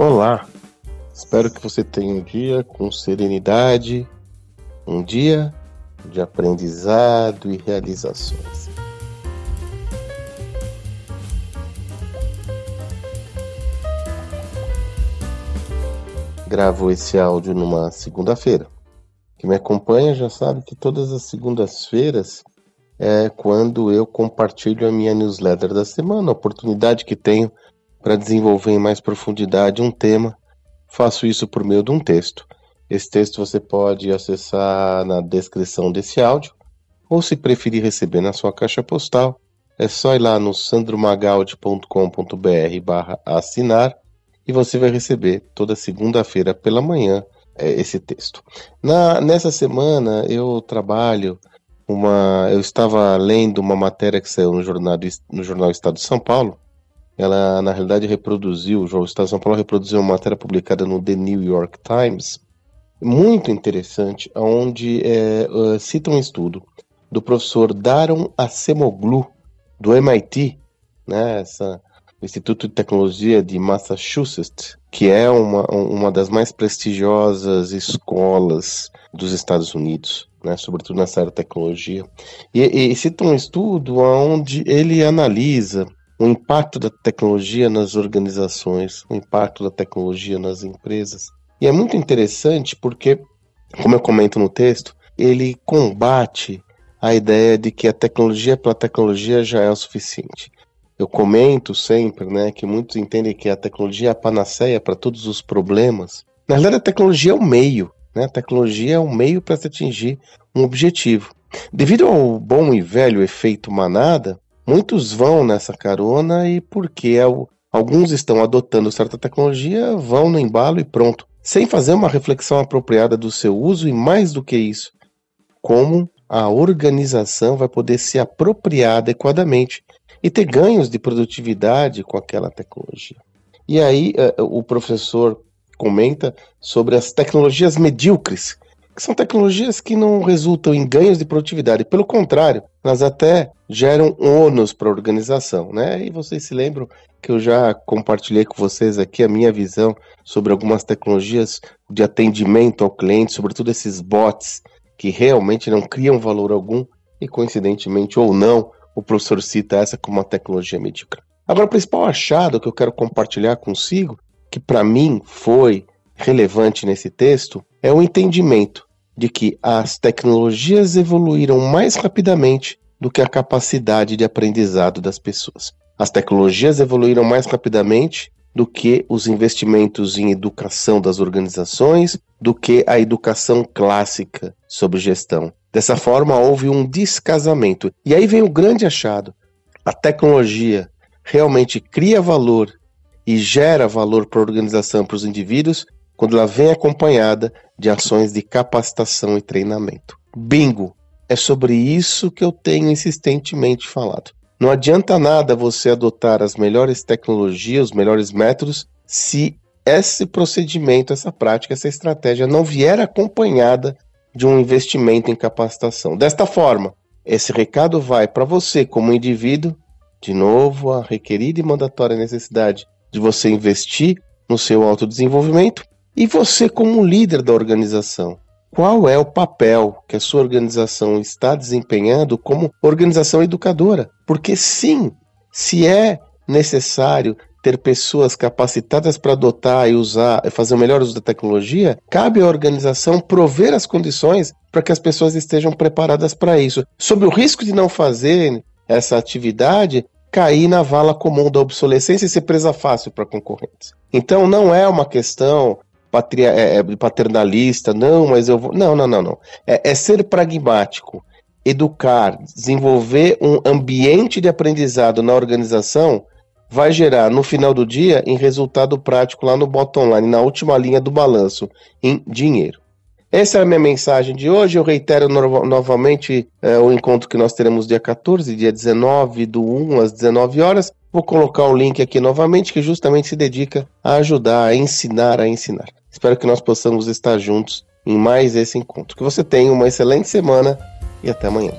Olá, espero que você tenha um dia com serenidade, um dia de aprendizado e realizações. Gravo esse áudio numa segunda-feira. Quem me acompanha já sabe que todas as segundas-feiras é quando eu compartilho a minha newsletter da semana, a oportunidade que tenho para desenvolver em mais profundidade um tema, faço isso por meio de um texto. Esse texto você pode acessar na descrição desse áudio, ou se preferir receber na sua caixa postal, é só ir lá no sandromagaldi.com.br barra assinar e você vai receber toda segunda-feira pela manhã é, esse texto. Na, nessa semana eu trabalho uma. Eu estava lendo uma matéria que saiu no jornal, no jornal Estado de São Paulo, ela na realidade reproduziu, o Estado de São Paulo reproduziu uma matéria publicada no The New York Times, muito interessante, onde é, uh, cita um estudo do professor Daron Acemoglu, do MIT, né, essa, Instituto de Tecnologia de Massachusetts, que é uma, uma das mais prestigiosas escolas dos Estados Unidos, né, sobretudo nessa área de tecnologia. E, e cita um estudo onde ele analisa o impacto da tecnologia nas organizações, o impacto da tecnologia nas empresas. E é muito interessante porque, como eu comento no texto, ele combate a ideia de que a tecnologia pela tecnologia já é o suficiente. Eu comento sempre né, que muitos entendem que a tecnologia é a panaceia para todos os problemas. Na verdade, a tecnologia é o meio. Né? A tecnologia é o meio para se atingir um objetivo. Devido ao bom e velho efeito manada, Muitos vão nessa carona e porque alguns estão adotando certa tecnologia, vão no embalo e pronto, sem fazer uma reflexão apropriada do seu uso e mais do que isso, como a organização vai poder se apropriar adequadamente e ter ganhos de produtividade com aquela tecnologia. E aí eh, o professor comenta sobre as tecnologias medíocres, que são tecnologias que não resultam em ganhos de produtividade, pelo contrário, elas até geram ônus para a organização, né? E vocês se lembram que eu já compartilhei com vocês aqui a minha visão sobre algumas tecnologias de atendimento ao cliente, sobretudo esses bots que realmente não criam valor algum e coincidentemente ou não, o professor cita essa como uma tecnologia medíocre. Agora, o principal achado que eu quero compartilhar consigo, que para mim foi relevante nesse texto, é o entendimento de que as tecnologias evoluíram mais rapidamente do que a capacidade de aprendizado das pessoas. As tecnologias evoluíram mais rapidamente do que os investimentos em educação das organizações, do que a educação clássica sobre gestão. Dessa forma, houve um descasamento. E aí vem o grande achado: a tecnologia realmente cria valor e gera valor para a organização, para os indivíduos, quando ela vem acompanhada de ações de capacitação e treinamento. Bingo! É sobre isso que eu tenho insistentemente falado. Não adianta nada você adotar as melhores tecnologias, os melhores métodos, se esse procedimento, essa prática, essa estratégia não vier acompanhada de um investimento em capacitação. Desta forma, esse recado vai para você como indivíduo, de novo, a requerida e mandatória necessidade de você investir no seu autodesenvolvimento e você, como líder da organização, qual é o papel que a sua organização está desempenhando como organização educadora? Porque sim, se é necessário ter pessoas capacitadas para adotar e usar, fazer o melhor uso da tecnologia, cabe à organização prover as condições para que as pessoas estejam preparadas para isso. Sob o risco de não fazer essa atividade, cair na vala comum da obsolescência e ser presa fácil para concorrentes. Então não é uma questão patria, é, é, paternalista, não, mas eu vou. Não, não, não, não. É, é ser pragmático, educar, desenvolver um ambiente de aprendizado na organização vai gerar, no final do dia, em resultado prático lá no bottom line, na última linha do balanço, em dinheiro. Essa é a minha mensagem de hoje. Eu reitero no novamente é, o encontro que nós teremos dia 14, dia 19 do 1 às 19 horas. Vou colocar o link aqui novamente, que justamente se dedica a ajudar, a ensinar, a ensinar. Espero que nós possamos estar juntos em mais esse encontro. Que você tenha uma excelente semana e até amanhã.